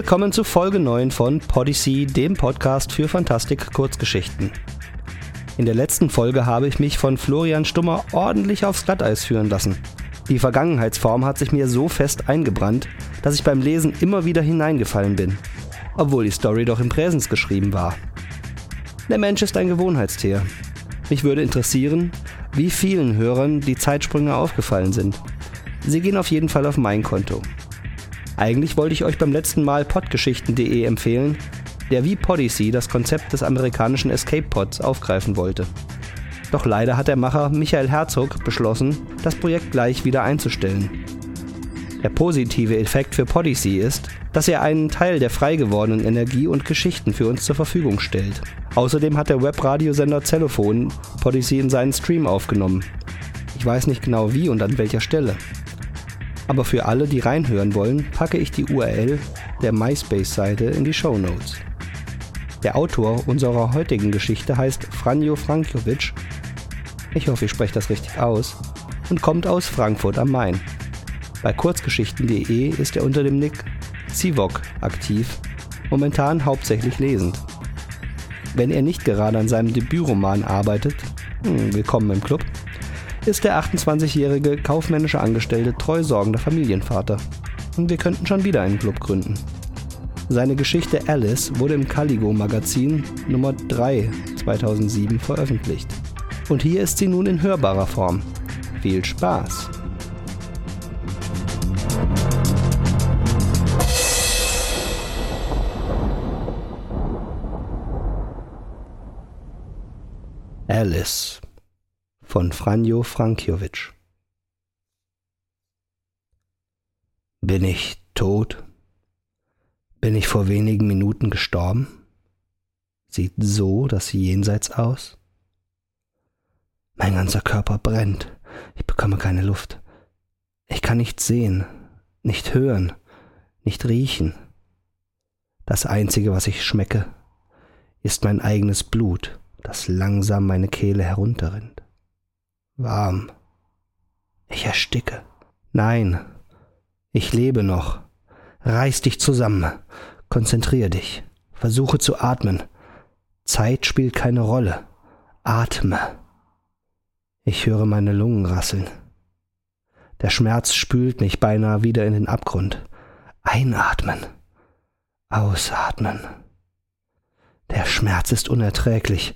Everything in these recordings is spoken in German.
Willkommen zu Folge 9 von Podyssey, dem Podcast für Fantastik Kurzgeschichten. In der letzten Folge habe ich mich von Florian Stummer ordentlich aufs Glatteis führen lassen. Die Vergangenheitsform hat sich mir so fest eingebrannt, dass ich beim Lesen immer wieder hineingefallen bin, obwohl die Story doch im Präsens geschrieben war. Der Mensch ist ein Gewohnheitstier. Mich würde interessieren, wie vielen Hörern die Zeitsprünge aufgefallen sind. Sie gehen auf jeden Fall auf mein Konto. Eigentlich wollte ich euch beim letzten Mal podgeschichten.de empfehlen, der wie Podyssey das Konzept des amerikanischen Escape Pods aufgreifen wollte. Doch leider hat der Macher Michael Herzog beschlossen, das Projekt gleich wieder einzustellen. Der positive Effekt für Podyssey ist, dass er einen Teil der frei gewordenen Energie und Geschichten für uns zur Verfügung stellt. Außerdem hat der Webradiosender Zellophon Podyssey in seinen Stream aufgenommen. Ich weiß nicht genau wie und an welcher Stelle. Aber für alle, die reinhören wollen, packe ich die URL der MySpace-Seite in die Show Notes. Der Autor unserer heutigen Geschichte heißt Franjo Frankovic. Ich hoffe, ich spreche das richtig aus. Und kommt aus Frankfurt am Main. Bei kurzgeschichten.de ist er unter dem Nick Zivok aktiv, momentan hauptsächlich lesend. Wenn er nicht gerade an seinem Debütroman arbeitet, hm, willkommen im Club, ist der 28-jährige kaufmännische Angestellte treu sorgender Familienvater. Und wir könnten schon wieder einen Club gründen. Seine Geschichte Alice wurde im Caligo Magazin Nummer 3 2007 veröffentlicht. Und hier ist sie nun in hörbarer Form. Viel Spaß! Alice von Franjo Frankjovic. Bin ich tot? Bin ich vor wenigen Minuten gestorben? Sieht so das Jenseits aus? Mein ganzer Körper brennt. Ich bekomme keine Luft. Ich kann nicht sehen, nicht hören, nicht riechen. Das Einzige, was ich schmecke, ist mein eigenes Blut, das langsam meine Kehle herunterrinnt warm. Ich ersticke. Nein, ich lebe noch. Reiß dich zusammen. Konzentrier dich. Versuche zu atmen. Zeit spielt keine Rolle. Atme. Ich höre meine Lungen rasseln. Der Schmerz spült mich beinahe wieder in den Abgrund. Einatmen. Ausatmen. Der Schmerz ist unerträglich,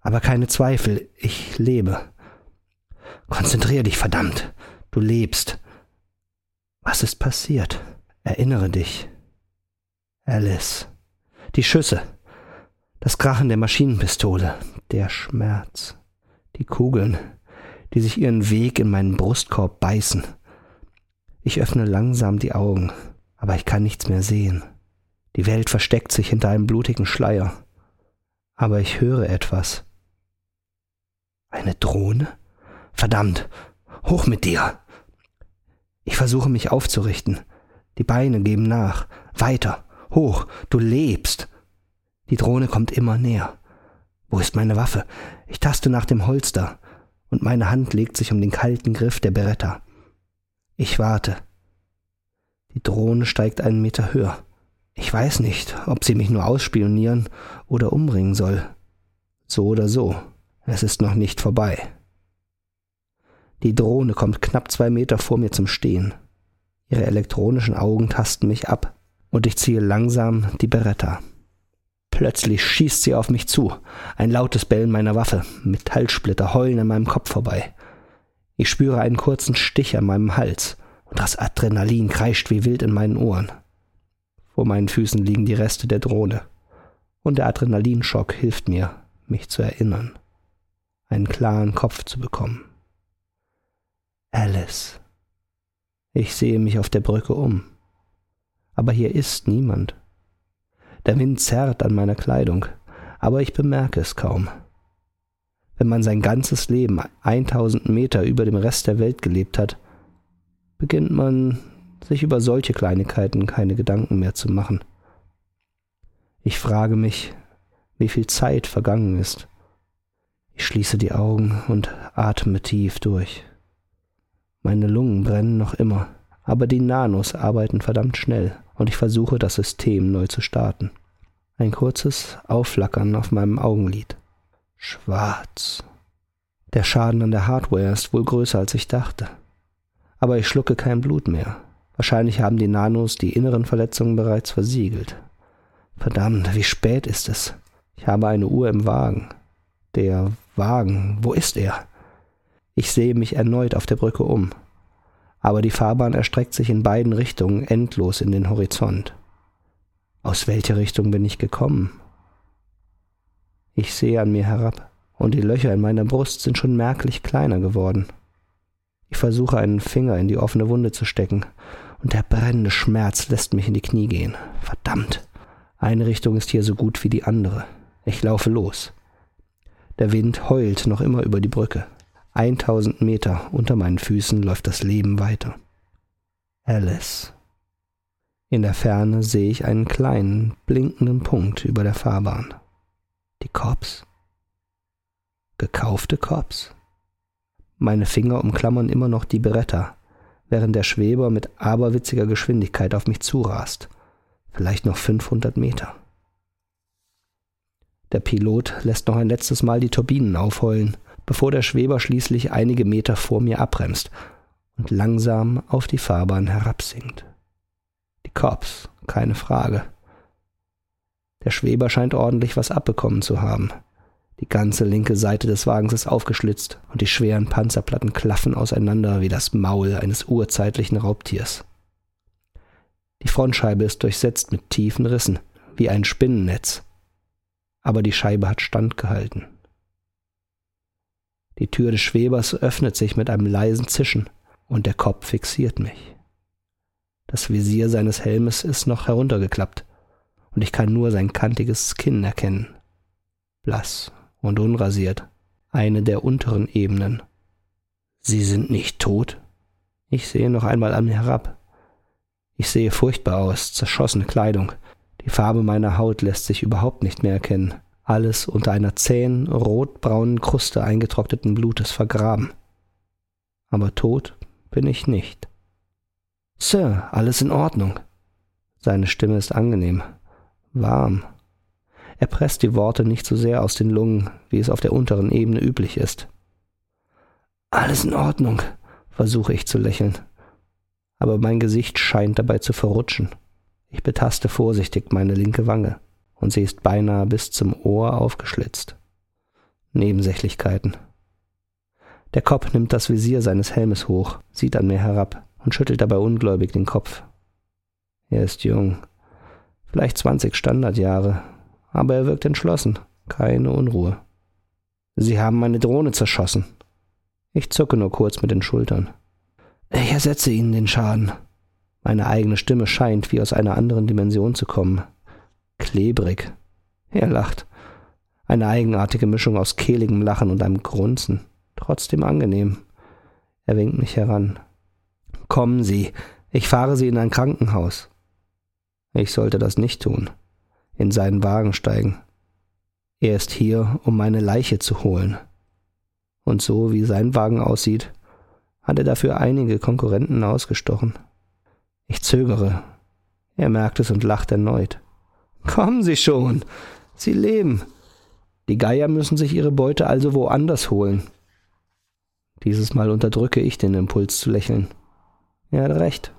aber keine Zweifel, ich lebe. Konzentrier dich, verdammt. Du lebst. Was ist passiert? Erinnere dich. Alice. Die Schüsse. Das Krachen der Maschinenpistole. Der Schmerz. Die Kugeln, die sich ihren Weg in meinen Brustkorb beißen. Ich öffne langsam die Augen, aber ich kann nichts mehr sehen. Die Welt versteckt sich hinter einem blutigen Schleier. Aber ich höre etwas. Eine Drohne? Verdammt, hoch mit dir. Ich versuche mich aufzurichten. Die Beine geben nach. Weiter, hoch, du lebst. Die Drohne kommt immer näher. Wo ist meine Waffe? Ich taste nach dem Holster, und meine Hand legt sich um den kalten Griff der Beretta. Ich warte. Die Drohne steigt einen Meter höher. Ich weiß nicht, ob sie mich nur ausspionieren oder umbringen soll. So oder so, es ist noch nicht vorbei. Die Drohne kommt knapp zwei Meter vor mir zum Stehen. Ihre elektronischen Augen tasten mich ab, und ich ziehe langsam die Beretta. Plötzlich schießt sie auf mich zu. Ein lautes Bellen meiner Waffe. Metallsplitter heulen an meinem Kopf vorbei. Ich spüre einen kurzen Stich an meinem Hals, und das Adrenalin kreischt wie wild in meinen Ohren. Vor meinen Füßen liegen die Reste der Drohne, und der Adrenalinschock hilft mir, mich zu erinnern, einen klaren Kopf zu bekommen. Alice. Ich sehe mich auf der Brücke um. Aber hier ist niemand. Der Wind zerrt an meiner Kleidung, aber ich bemerke es kaum. Wenn man sein ganzes Leben 1000 Meter über dem Rest der Welt gelebt hat, beginnt man sich über solche Kleinigkeiten keine Gedanken mehr zu machen. Ich frage mich, wie viel Zeit vergangen ist. Ich schließe die Augen und atme tief durch. Meine Lungen brennen noch immer, aber die Nanos arbeiten verdammt schnell und ich versuche das System neu zu starten. Ein kurzes Aufflackern auf meinem Augenlid. Schwarz. Der Schaden an der Hardware ist wohl größer, als ich dachte. Aber ich schlucke kein Blut mehr. Wahrscheinlich haben die Nanos die inneren Verletzungen bereits versiegelt. Verdammt, wie spät ist es? Ich habe eine Uhr im Wagen. Der Wagen, wo ist er? Ich sehe mich erneut auf der Brücke um. Aber die Fahrbahn erstreckt sich in beiden Richtungen endlos in den Horizont. Aus welcher Richtung bin ich gekommen? Ich sehe an mir herab, und die Löcher in meiner Brust sind schon merklich kleiner geworden. Ich versuche einen Finger in die offene Wunde zu stecken, und der brennende Schmerz lässt mich in die Knie gehen. Verdammt. Eine Richtung ist hier so gut wie die andere. Ich laufe los. Der Wind heult noch immer über die Brücke. Eintausend Meter unter meinen Füßen läuft das Leben weiter. Alice. In der Ferne sehe ich einen kleinen, blinkenden Punkt über der Fahrbahn. Die Cops? Gekaufte Cops? Meine Finger umklammern immer noch die Beretta, während der Schweber mit aberwitziger Geschwindigkeit auf mich zurast. Vielleicht noch 500 Meter. Der Pilot lässt noch ein letztes Mal die Turbinen aufheulen, bevor der Schweber schließlich einige Meter vor mir abbremst und langsam auf die Fahrbahn herabsinkt. Die Cops, keine Frage. Der Schweber scheint ordentlich was abbekommen zu haben. Die ganze linke Seite des Wagens ist aufgeschlitzt und die schweren Panzerplatten klaffen auseinander wie das Maul eines urzeitlichen Raubtiers. Die Frontscheibe ist durchsetzt mit tiefen Rissen, wie ein Spinnennetz. Aber die Scheibe hat standgehalten. Die Tür des Schwebers öffnet sich mit einem leisen Zischen und der Kopf fixiert mich. Das Visier seines Helmes ist noch heruntergeklappt und ich kann nur sein kantiges Kinn erkennen. Blass und unrasiert, eine der unteren Ebenen. Sie sind nicht tot? Ich sehe noch einmal an mir herab. Ich sehe furchtbar aus, zerschossene Kleidung. Die Farbe meiner Haut lässt sich überhaupt nicht mehr erkennen. Alles unter einer zähen, rotbraunen Kruste eingetrockneten Blutes vergraben. Aber tot bin ich nicht. Sir, alles in Ordnung. Seine Stimme ist angenehm, warm, er presst die Worte nicht so sehr aus den Lungen, wie es auf der unteren Ebene üblich ist. Alles in Ordnung, versuche ich zu lächeln. Aber mein Gesicht scheint dabei zu verrutschen. Ich betaste vorsichtig meine linke Wange, und sie ist beinahe bis zum Ohr aufgeschlitzt. Nebensächlichkeiten. Der Kopf nimmt das Visier seines Helmes hoch, sieht an mir herab und schüttelt dabei ungläubig den Kopf. Er ist jung, vielleicht zwanzig Standardjahre, aber er wirkt entschlossen, keine Unruhe. Sie haben meine Drohne zerschossen. Ich zucke nur kurz mit den Schultern. Ich ersetze Ihnen den Schaden. Meine eigene Stimme scheint wie aus einer anderen Dimension zu kommen. Klebrig. Er lacht. Eine eigenartige Mischung aus kehligem Lachen und einem Grunzen. Trotzdem angenehm. Er winkt mich heran. Kommen Sie, ich fahre Sie in ein Krankenhaus. Ich sollte das nicht tun in seinen Wagen steigen. Er ist hier, um meine Leiche zu holen. Und so wie sein Wagen aussieht, hat er dafür einige Konkurrenten ausgestochen. Ich zögere. Er merkt es und lacht erneut. Kommen Sie schon. Sie leben. Die Geier müssen sich ihre Beute also woanders holen. Dieses Mal unterdrücke ich den Impuls zu lächeln. Er hat recht.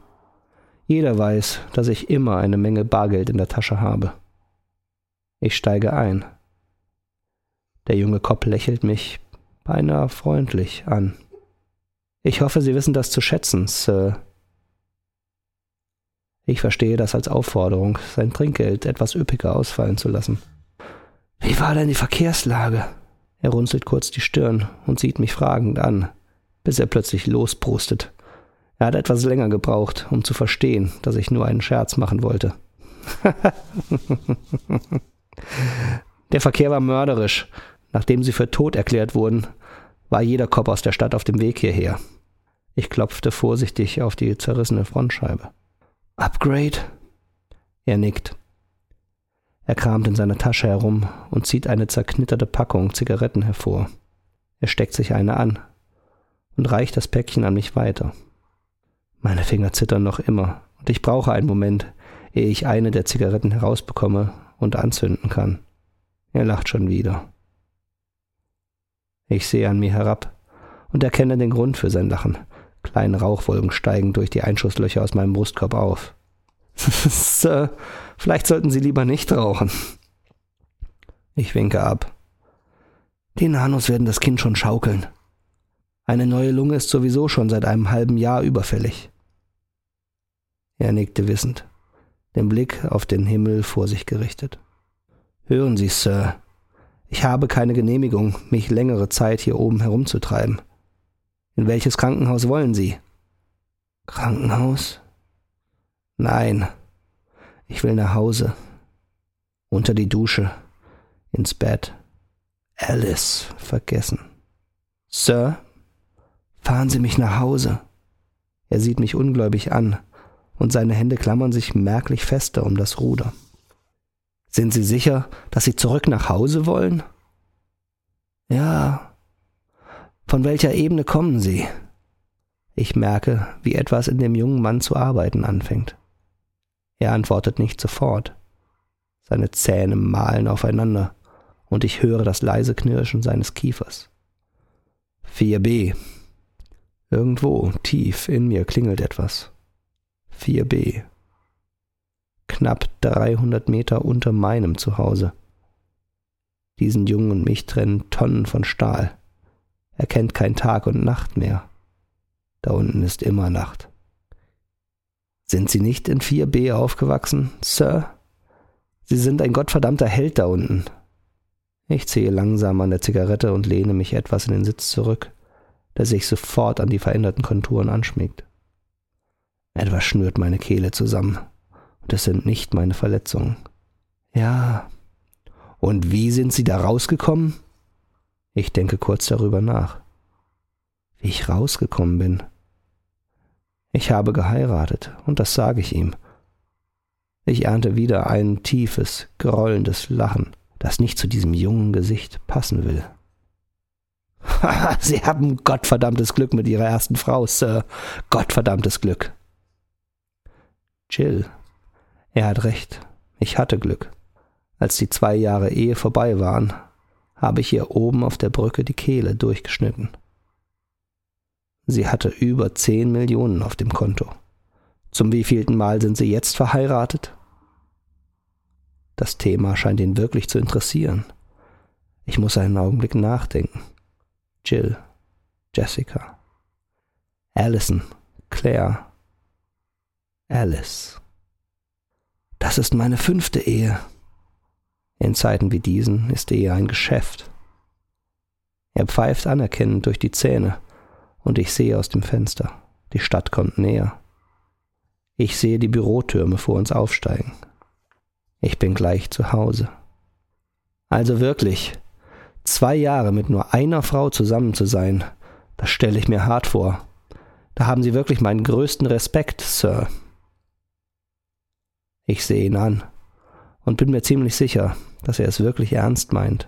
Jeder weiß, dass ich immer eine Menge Bargeld in der Tasche habe. Ich steige ein. Der junge Kopp lächelt mich beinahe freundlich an. Ich hoffe, Sie wissen das zu schätzen, Sir. Ich verstehe das als Aufforderung, sein Trinkgeld etwas üppiger ausfallen zu lassen. Wie war denn die Verkehrslage? Er runzelt kurz die Stirn und sieht mich fragend an, bis er plötzlich losprustet. Er hat etwas länger gebraucht, um zu verstehen, dass ich nur einen Scherz machen wollte. Der Verkehr war mörderisch. Nachdem sie für tot erklärt wurden, war jeder Kopf aus der Stadt auf dem Weg hierher. Ich klopfte vorsichtig auf die zerrissene Frontscheibe. Upgrade? Er nickt. Er kramt in seiner Tasche herum und zieht eine zerknitterte Packung Zigaretten hervor. Er steckt sich eine an und reicht das Päckchen an mich weiter. Meine Finger zittern noch immer und ich brauche einen Moment, ehe ich eine der Zigaretten herausbekomme und anzünden kann. Er lacht schon wieder. Ich sehe an mir herab und erkenne den Grund für sein Lachen. Kleine Rauchwolken steigen durch die Einschusslöcher aus meinem Brustkorb auf. Sir, vielleicht sollten Sie lieber nicht rauchen. Ich winke ab. Die Nanos werden das Kind schon schaukeln. Eine neue Lunge ist sowieso schon seit einem halben Jahr überfällig. Er nickte wissend, den Blick auf den Himmel vor sich gerichtet. Hören Sie, Sir, ich habe keine Genehmigung, mich längere Zeit hier oben herumzutreiben. In welches Krankenhaus wollen Sie? Krankenhaus? Nein, ich will nach Hause. Unter die Dusche. Ins Bett. Alice vergessen. Sir, fahren Sie mich nach Hause. Er sieht mich ungläubig an, und seine Hände klammern sich merklich fester um das Ruder. Sind Sie sicher, dass Sie zurück nach Hause wollen? Ja. Von welcher Ebene kommen Sie? Ich merke, wie etwas in dem jungen Mann zu arbeiten anfängt. Er antwortet nicht sofort. Seine Zähne malen aufeinander, und ich höre das leise Knirschen seines Kiefers. 4b. Irgendwo tief in mir klingelt etwas. 4b knapp 300 Meter unter meinem Zuhause. Diesen Jungen und mich trennen Tonnen von Stahl. Er kennt kein Tag und Nacht mehr. Da unten ist immer Nacht. Sind Sie nicht in 4b aufgewachsen, Sir? Sie sind ein gottverdammter Held da unten. Ich ziehe langsam an der Zigarette und lehne mich etwas in den Sitz zurück, der sich sofort an die veränderten Konturen anschmiegt. Etwas schnürt meine Kehle zusammen. Das sind nicht meine Verletzungen. Ja. Und wie sind Sie da rausgekommen? Ich denke kurz darüber nach. Wie ich rausgekommen bin. Ich habe geheiratet, und das sage ich ihm. Ich ernte wieder ein tiefes, grollendes Lachen, das nicht zu diesem jungen Gesicht passen will. Sie haben gottverdammtes Glück mit Ihrer ersten Frau, Sir. Gottverdammtes Glück. Jill er hat recht, ich hatte Glück. Als die zwei Jahre Ehe vorbei waren, habe ich ihr oben auf der Brücke die Kehle durchgeschnitten. Sie hatte über zehn Millionen auf dem Konto. Zum wievielten Mal sind sie jetzt verheiratet? Das Thema scheint ihn wirklich zu interessieren. Ich muss einen Augenblick nachdenken. Jill, Jessica, Allison, Claire, Alice. Das ist meine fünfte Ehe. In Zeiten wie diesen ist Ehe ein Geschäft. Er pfeift anerkennend durch die Zähne, und ich sehe aus dem Fenster. Die Stadt kommt näher. Ich sehe die Bürotürme vor uns aufsteigen. Ich bin gleich zu Hause. Also wirklich, zwei Jahre mit nur einer Frau zusammen zu sein, das stelle ich mir hart vor. Da haben Sie wirklich meinen größten Respekt, Sir. Ich sehe ihn an und bin mir ziemlich sicher, dass er es wirklich ernst meint.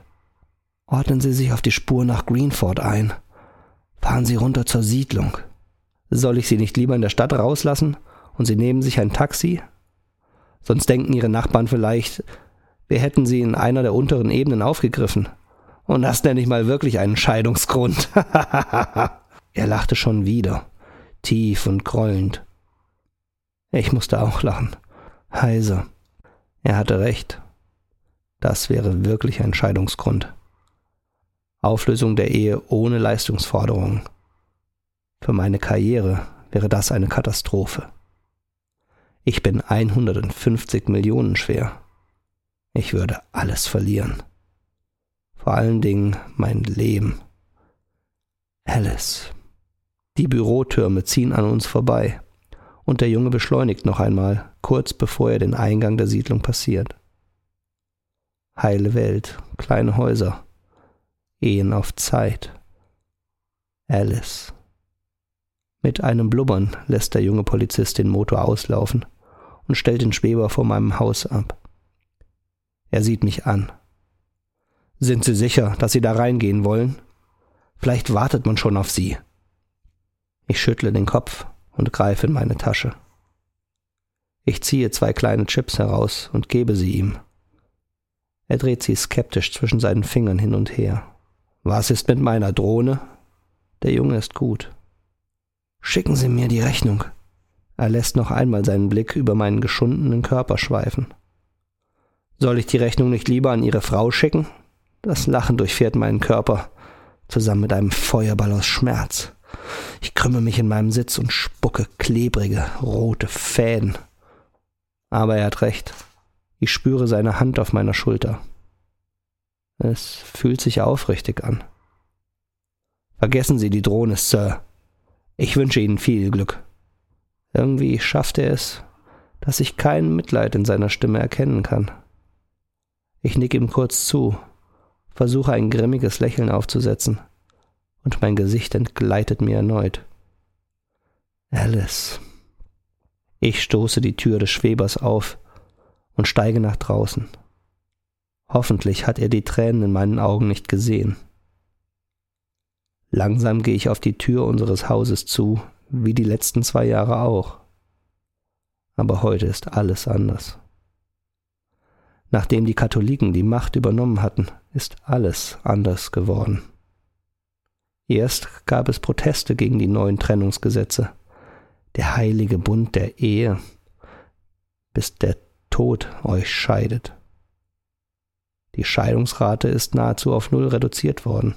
Ordnen Sie sich auf die Spur nach Greenford ein. Fahren Sie runter zur Siedlung. Soll ich Sie nicht lieber in der Stadt rauslassen und Sie nehmen sich ein Taxi? Sonst denken Ihre Nachbarn vielleicht, wir hätten Sie in einer der unteren Ebenen aufgegriffen. Und das nenne ich mal wirklich einen Scheidungsgrund. er lachte schon wieder, tief und grollend. Ich musste auch lachen heiser. Er hatte recht. Das wäre wirklich ein Scheidungsgrund. Auflösung der Ehe ohne Leistungsforderungen. Für meine Karriere wäre das eine Katastrophe. Ich bin 150 Millionen schwer. Ich würde alles verlieren. Vor allen Dingen mein Leben. Alice. Die Bürotürme ziehen an uns vorbei und der Junge beschleunigt noch einmal, kurz bevor er den Eingang der Siedlung passiert. Heile Welt, kleine Häuser, Ehen auf Zeit. Alice. Mit einem Blubbern lässt der junge Polizist den Motor auslaufen und stellt den Schweber vor meinem Haus ab. Er sieht mich an. Sind Sie sicher, dass Sie da reingehen wollen? Vielleicht wartet man schon auf Sie. Ich schüttle den Kopf und greife in meine Tasche. Ich ziehe zwei kleine Chips heraus und gebe sie ihm. Er dreht sie skeptisch zwischen seinen Fingern hin und her. Was ist mit meiner Drohne? Der Junge ist gut. Schicken Sie mir die Rechnung. Er lässt noch einmal seinen Blick über meinen geschundenen Körper schweifen. Soll ich die Rechnung nicht lieber an Ihre Frau schicken? Das Lachen durchfährt meinen Körper, zusammen mit einem Feuerball aus Schmerz. Ich krümme mich in meinem Sitz und spucke klebrige, rote Fäden. Aber er hat recht. Ich spüre seine Hand auf meiner Schulter. Es fühlt sich aufrichtig an. Vergessen Sie die Drohne, Sir. Ich wünsche Ihnen viel Glück. Irgendwie schafft er es, dass ich kein Mitleid in seiner Stimme erkennen kann. Ich nick ihm kurz zu, versuche ein grimmiges Lächeln aufzusetzen, und mein Gesicht entgleitet mir erneut. Alice. Ich stoße die Tür des Schwebers auf und steige nach draußen. Hoffentlich hat er die Tränen in meinen Augen nicht gesehen. Langsam gehe ich auf die Tür unseres Hauses zu, wie die letzten zwei Jahre auch. Aber heute ist alles anders. Nachdem die Katholiken die Macht übernommen hatten, ist alles anders geworden. Erst gab es Proteste gegen die neuen Trennungsgesetze, der heilige Bund der Ehe, bis der Tod euch scheidet. Die Scheidungsrate ist nahezu auf Null reduziert worden.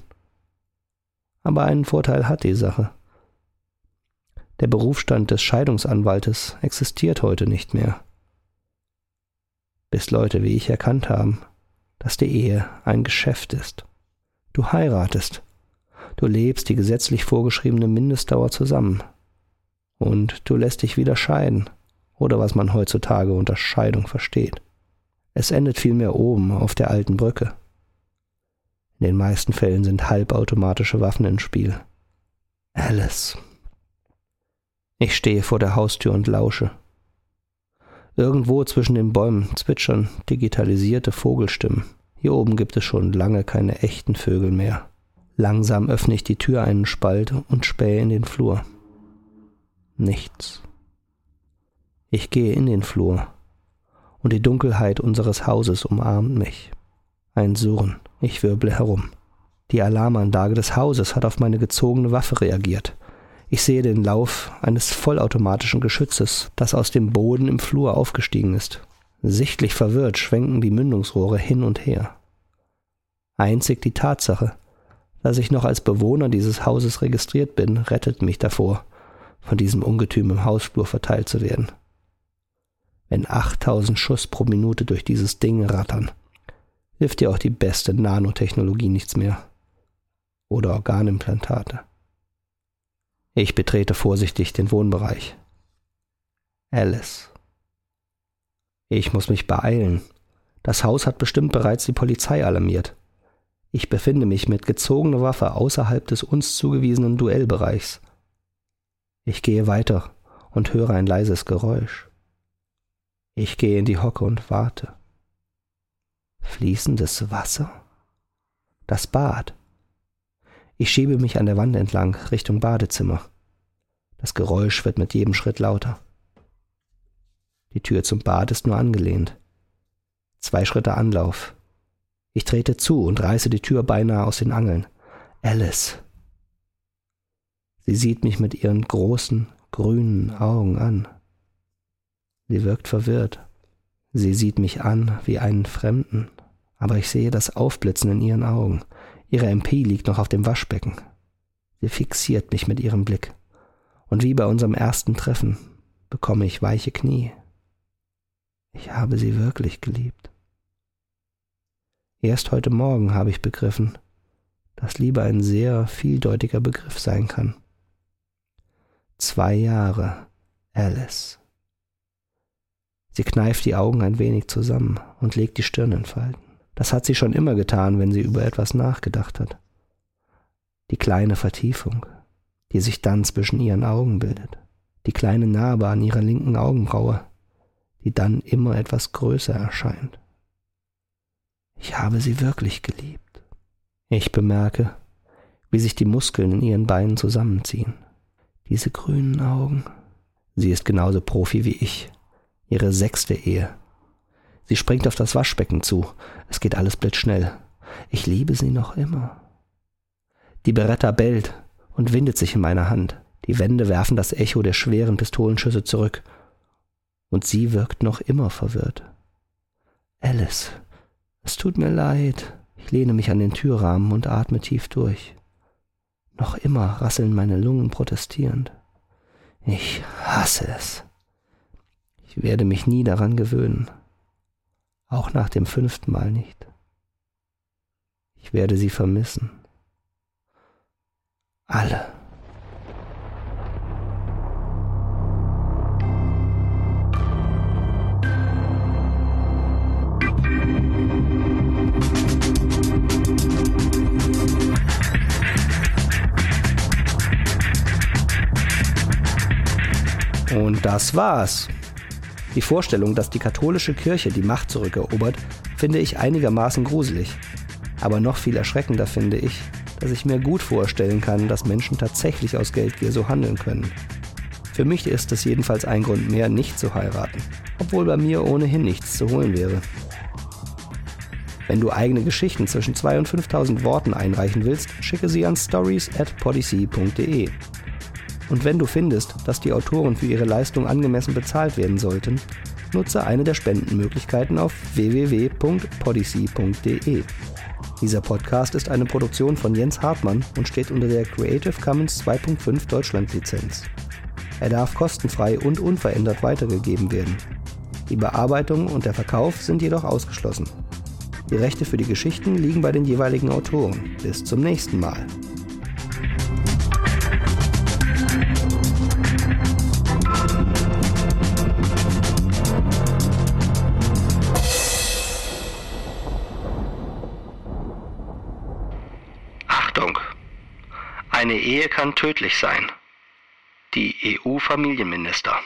Aber einen Vorteil hat die Sache. Der Berufsstand des Scheidungsanwaltes existiert heute nicht mehr. Bis Leute wie ich erkannt haben, dass die Ehe ein Geschäft ist. Du heiratest. Du lebst die gesetzlich vorgeschriebene Mindestdauer zusammen. Und du lässt dich wieder scheiden. Oder was man heutzutage unter Scheidung versteht. Es endet vielmehr oben auf der alten Brücke. In den meisten Fällen sind halbautomatische Waffen im Spiel. Alice. Ich stehe vor der Haustür und lausche. Irgendwo zwischen den Bäumen zwitschern digitalisierte Vogelstimmen. Hier oben gibt es schon lange keine echten Vögel mehr. Langsam öffne ich die Tür einen Spalt und spähe in den Flur. Nichts. Ich gehe in den Flur, und die Dunkelheit unseres Hauses umarmt mich. Ein Surren. Ich wirble herum. Die Alarmanlage des Hauses hat auf meine gezogene Waffe reagiert. Ich sehe den Lauf eines vollautomatischen Geschützes, das aus dem Boden im Flur aufgestiegen ist. Sichtlich verwirrt schwenken die Mündungsrohre hin und her. Einzig die Tatsache, dass ich noch als Bewohner dieses Hauses registriert bin, rettet mich davor, von diesem Ungetüm im Hausflur verteilt zu werden. Wenn 8000 Schuss pro Minute durch dieses Ding rattern, hilft dir auch die beste Nanotechnologie nichts mehr. Oder Organimplantate. Ich betrete vorsichtig den Wohnbereich. Alice. Ich muss mich beeilen. Das Haus hat bestimmt bereits die Polizei alarmiert. Ich befinde mich mit gezogener Waffe außerhalb des uns zugewiesenen Duellbereichs. Ich gehe weiter und höre ein leises Geräusch. Ich gehe in die Hocke und warte. Fließendes Wasser? Das Bad. Ich schiebe mich an der Wand entlang Richtung Badezimmer. Das Geräusch wird mit jedem Schritt lauter. Die Tür zum Bad ist nur angelehnt. Zwei Schritte Anlauf. Ich trete zu und reiße die Tür beinahe aus den Angeln. Alice. Sie sieht mich mit ihren großen, grünen Augen an. Sie wirkt verwirrt. Sie sieht mich an wie einen Fremden, aber ich sehe das Aufblitzen in ihren Augen. Ihre MP liegt noch auf dem Waschbecken. Sie fixiert mich mit ihrem Blick. Und wie bei unserem ersten Treffen bekomme ich weiche Knie. Ich habe sie wirklich geliebt. Erst heute Morgen habe ich begriffen, dass Liebe ein sehr vieldeutiger Begriff sein kann. Zwei Jahre, Alice. Sie kneift die Augen ein wenig zusammen und legt die Stirn in Falten. Das hat sie schon immer getan, wenn sie über etwas nachgedacht hat. Die kleine Vertiefung, die sich dann zwischen ihren Augen bildet. Die kleine Narbe an ihrer linken Augenbraue, die dann immer etwas größer erscheint. Ich habe sie wirklich geliebt. Ich bemerke, wie sich die Muskeln in ihren Beinen zusammenziehen. Diese grünen Augen. Sie ist genauso Profi wie ich Ihre sechste Ehe. Sie springt auf das Waschbecken zu. Es geht alles blitzschnell. Ich liebe sie noch immer. Die Beretta bellt und windet sich in meiner Hand. Die Wände werfen das Echo der schweren Pistolenschüsse zurück. Und sie wirkt noch immer verwirrt. Alice, es tut mir leid. Ich lehne mich an den Türrahmen und atme tief durch. Noch immer rasseln meine Lungen protestierend. Ich hasse es. Ich werde mich nie daran gewöhnen. Auch nach dem fünften Mal nicht. Ich werde sie vermissen. Alle. Und das war's. Die Vorstellung, dass die katholische Kirche die Macht zurückerobert, finde ich einigermaßen gruselig. Aber noch viel erschreckender finde ich, dass ich mir gut vorstellen kann, dass Menschen tatsächlich aus Geldgier so handeln können. Für mich ist es jedenfalls ein Grund mehr, nicht zu heiraten, obwohl bei mir ohnehin nichts zu holen wäre. Wenn du eigene Geschichten zwischen 2.000 und 5.000 Worten einreichen willst, schicke sie an stories at. Und wenn du findest, dass die Autoren für ihre Leistung angemessen bezahlt werden sollten, nutze eine der Spendenmöglichkeiten auf www.podyssey.de. Dieser Podcast ist eine Produktion von Jens Hartmann und steht unter der Creative Commons 2.5 Deutschland Lizenz. Er darf kostenfrei und unverändert weitergegeben werden. Die Bearbeitung und der Verkauf sind jedoch ausgeschlossen. Die Rechte für die Geschichten liegen bei den jeweiligen Autoren. Bis zum nächsten Mal. Kann tödlich sein. Die EU-Familienminister.